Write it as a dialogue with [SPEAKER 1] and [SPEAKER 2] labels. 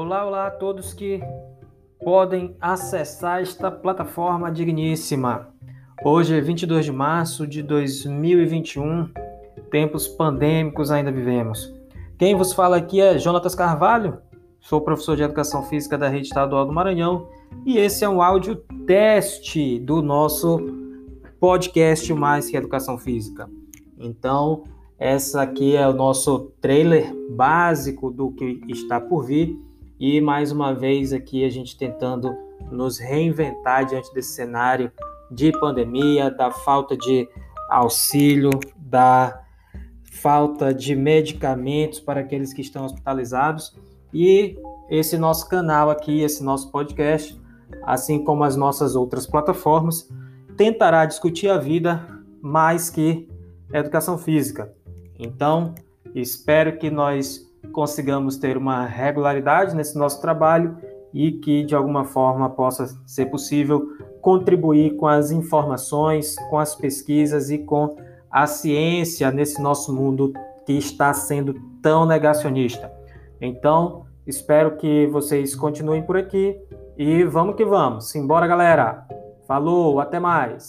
[SPEAKER 1] Olá, olá a todos que podem acessar esta plataforma digníssima. Hoje é 22 de março de 2021, tempos pandêmicos ainda vivemos. Quem vos fala aqui é Jonatas Carvalho, sou professor de Educação Física da Rede Estadual do Maranhão e esse é um áudio teste do nosso podcast Mais que Educação Física. Então, essa aqui é o nosso trailer básico do que está por vir e mais uma vez aqui a gente tentando nos reinventar diante desse cenário de pandemia, da falta de auxílio, da falta de medicamentos para aqueles que estão hospitalizados e esse nosso canal aqui, esse nosso podcast, assim como as nossas outras plataformas, tentará discutir a vida mais que educação física. Então, espero que nós consigamos ter uma regularidade nesse nosso trabalho e que de alguma forma possa ser possível contribuir com as informações, com as pesquisas e com a ciência nesse nosso mundo que está sendo tão negacionista. Então, espero que vocês continuem por aqui e vamos que vamos. Simbora, galera. Falou, até mais.